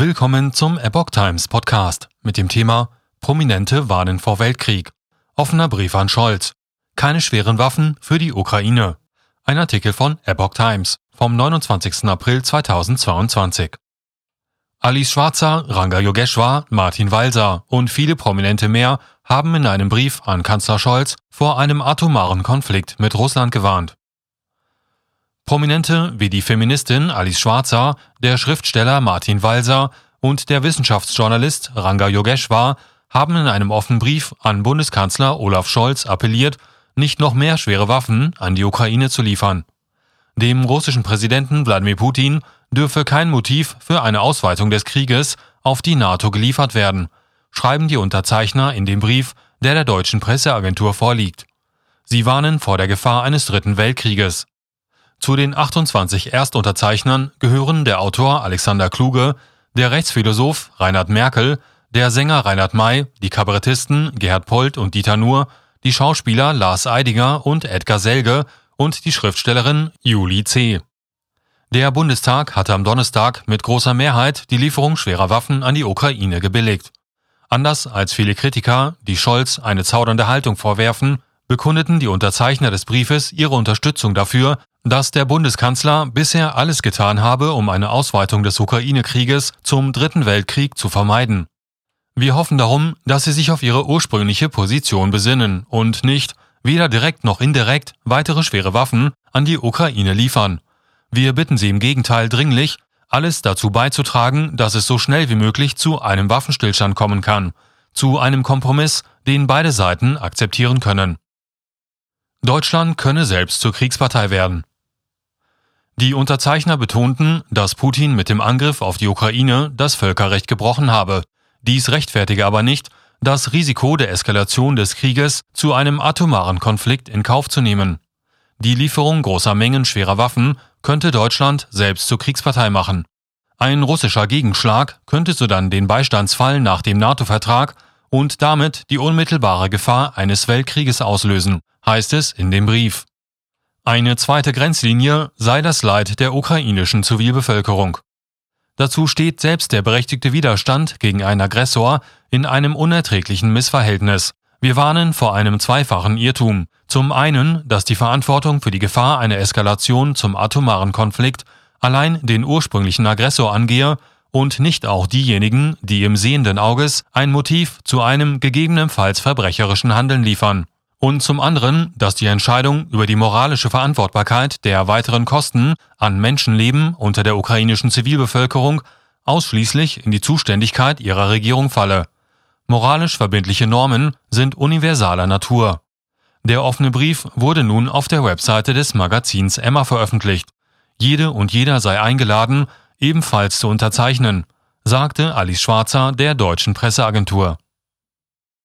Willkommen zum Epoch Times Podcast mit dem Thema Prominente warnen vor Weltkrieg. Offener Brief an Scholz. Keine schweren Waffen für die Ukraine. Ein Artikel von Epoch Times vom 29. April 2022. Alice Schwarzer, Ranga Yogeshwar, Martin Walser und viele Prominente mehr haben in einem Brief an Kanzler Scholz vor einem atomaren Konflikt mit Russland gewarnt. Prominente wie die Feministin Alice Schwarzer, der Schriftsteller Martin Walser und der Wissenschaftsjournalist Ranga Yogeshwar haben in einem offenen Brief an Bundeskanzler Olaf Scholz appelliert, nicht noch mehr schwere Waffen an die Ukraine zu liefern. Dem russischen Präsidenten Wladimir Putin dürfe kein Motiv für eine Ausweitung des Krieges auf die NATO geliefert werden, schreiben die Unterzeichner in dem Brief, der der deutschen Presseagentur vorliegt. Sie warnen vor der Gefahr eines dritten Weltkrieges. Zu den 28 Erstunterzeichnern gehören der Autor Alexander Kluge, der Rechtsphilosoph Reinhard Merkel, der Sänger Reinhard May, die Kabarettisten Gerhard Polt und Dieter Nuhr, die Schauspieler Lars Eidinger und Edgar Selge und die Schriftstellerin Julie C. Der Bundestag hatte am Donnerstag mit großer Mehrheit die Lieferung schwerer Waffen an die Ukraine gebilligt. Anders als viele Kritiker, die Scholz eine zaudernde Haltung vorwerfen, bekundeten die Unterzeichner des Briefes ihre Unterstützung dafür, dass der Bundeskanzler bisher alles getan habe, um eine Ausweitung des Ukraine-Krieges zum Dritten Weltkrieg zu vermeiden. Wir hoffen darum, dass Sie sich auf Ihre ursprüngliche Position besinnen und nicht, weder direkt noch indirekt, weitere schwere Waffen an die Ukraine liefern. Wir bitten Sie im Gegenteil dringlich, alles dazu beizutragen, dass es so schnell wie möglich zu einem Waffenstillstand kommen kann, zu einem Kompromiss, den beide Seiten akzeptieren können. Deutschland könne selbst zur Kriegspartei werden. Die Unterzeichner betonten, dass Putin mit dem Angriff auf die Ukraine das Völkerrecht gebrochen habe. Dies rechtfertige aber nicht, das Risiko der Eskalation des Krieges zu einem atomaren Konflikt in Kauf zu nehmen. Die Lieferung großer Mengen schwerer Waffen könnte Deutschland selbst zur Kriegspartei machen. Ein russischer Gegenschlag könnte sodann den Beistandsfall nach dem NATO-Vertrag und damit die unmittelbare Gefahr eines Weltkrieges auslösen, heißt es in dem Brief. Eine zweite Grenzlinie sei das Leid der ukrainischen Zivilbevölkerung. Dazu steht selbst der berechtigte Widerstand gegen einen Aggressor in einem unerträglichen Missverhältnis. Wir warnen vor einem zweifachen Irrtum. Zum einen, dass die Verantwortung für die Gefahr einer Eskalation zum atomaren Konflikt allein den ursprünglichen Aggressor angehe und nicht auch diejenigen, die im sehenden Auges ein Motiv zu einem gegebenenfalls verbrecherischen Handeln liefern und zum anderen, dass die Entscheidung über die moralische Verantwortbarkeit der weiteren Kosten an Menschenleben unter der ukrainischen Zivilbevölkerung ausschließlich in die Zuständigkeit ihrer Regierung falle. Moralisch verbindliche Normen sind universaler Natur. Der offene Brief wurde nun auf der Webseite des Magazins Emma veröffentlicht. Jede und jeder sei eingeladen, ebenfalls zu unterzeichnen, sagte Alice Schwarzer der deutschen Presseagentur.